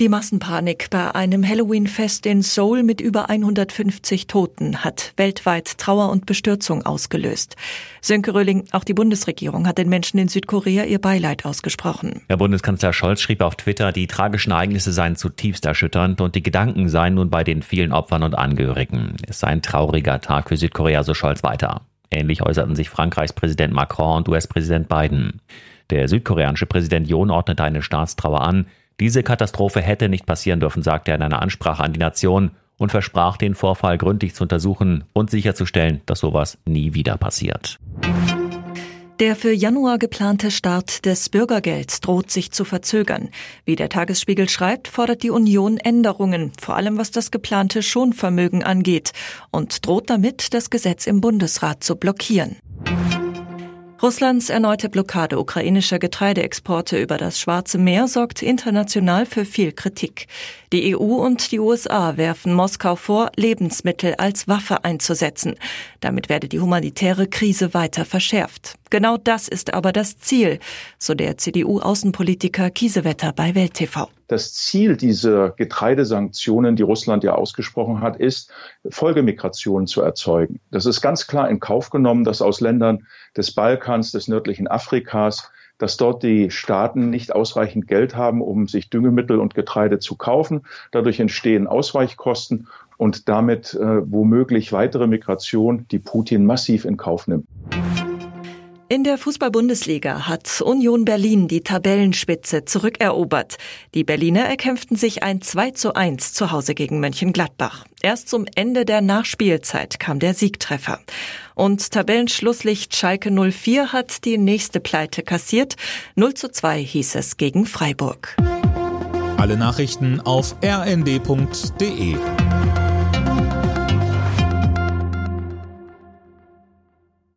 Die Massenpanik bei einem Halloween-Fest in Seoul mit über 150 Toten hat weltweit Trauer und Bestürzung ausgelöst. Sönke Röhling, auch die Bundesregierung hat den Menschen in Südkorea ihr Beileid ausgesprochen. Herr Bundeskanzler Scholz schrieb auf Twitter, die tragischen Ereignisse seien zutiefst erschütternd und die Gedanken seien nun bei den vielen Opfern und Angehörigen. Es sei ein trauriger Tag für Südkorea, so Scholz weiter. Ähnlich äußerten sich Frankreichs Präsident Macron und US-Präsident Biden. Der südkoreanische Präsident Yoon ordnete eine Staatstrauer an. Diese Katastrophe hätte nicht passieren dürfen, sagte er in einer Ansprache an die Nation und versprach, den Vorfall gründlich zu untersuchen und sicherzustellen, dass sowas nie wieder passiert. Der für Januar geplante Start des Bürgergelds droht sich zu verzögern. Wie der Tagesspiegel schreibt, fordert die Union Änderungen, vor allem was das geplante Schonvermögen angeht, und droht damit, das Gesetz im Bundesrat zu blockieren. Russlands erneute Blockade ukrainischer Getreideexporte über das Schwarze Meer sorgt international für viel Kritik. Die EU und die USA werfen Moskau vor, Lebensmittel als Waffe einzusetzen. Damit werde die humanitäre Krise weiter verschärft. Genau das ist aber das Ziel, so der CDU-Außenpolitiker Kiesewetter bei Welt TV. Das Ziel dieser Getreidesanktionen, die Russland ja ausgesprochen hat, ist, Folgemigrationen zu erzeugen. Das ist ganz klar in Kauf genommen, dass aus Ländern des Balkans, des nördlichen Afrikas, dass dort die Staaten nicht ausreichend Geld haben, um sich Düngemittel und Getreide zu kaufen. Dadurch entstehen Ausweichkosten und damit äh, womöglich weitere Migration, die Putin massiv in Kauf nimmt. In der Fußball-Bundesliga hat Union Berlin die Tabellenspitze zurückerobert. Die Berliner erkämpften sich ein 2 zu 1 zu Hause gegen Mönchengladbach. Erst zum Ende der Nachspielzeit kam der Siegtreffer. Und Tabellenschlusslicht Schalke 04 hat die nächste Pleite kassiert. 0 zu 2 hieß es gegen Freiburg. Alle Nachrichten auf rnd.de